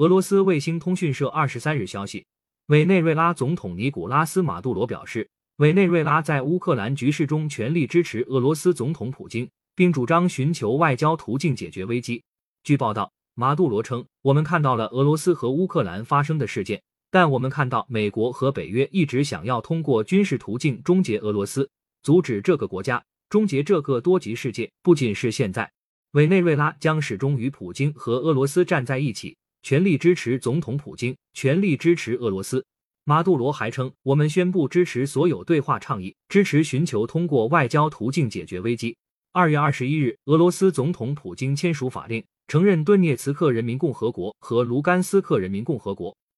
俄罗斯卫星通讯社二十三日消息，委内瑞拉总统尼古拉斯·马杜罗表示，委内瑞拉在乌克兰局势中全力支持俄罗斯总统普京，并主张寻求外交途径解决危机。据报道，马杜罗称：“我们看到了俄罗斯和乌克兰发生的事件，但我们看到美国和北约一直想要通过军事途径终结俄罗斯，阻止这个国家，终结这个多极世界。不仅是现在，委内瑞拉将始终与普京和俄罗斯站在一起。”全力支持总统普京，全力支持俄罗斯。马杜罗还称，我们宣布支持所有对话倡议，支持寻求通过外交途径解决危机。二月二十一日，俄罗斯总统普京签署法令，承认顿涅茨克人民共和国和卢甘斯克人民共和国。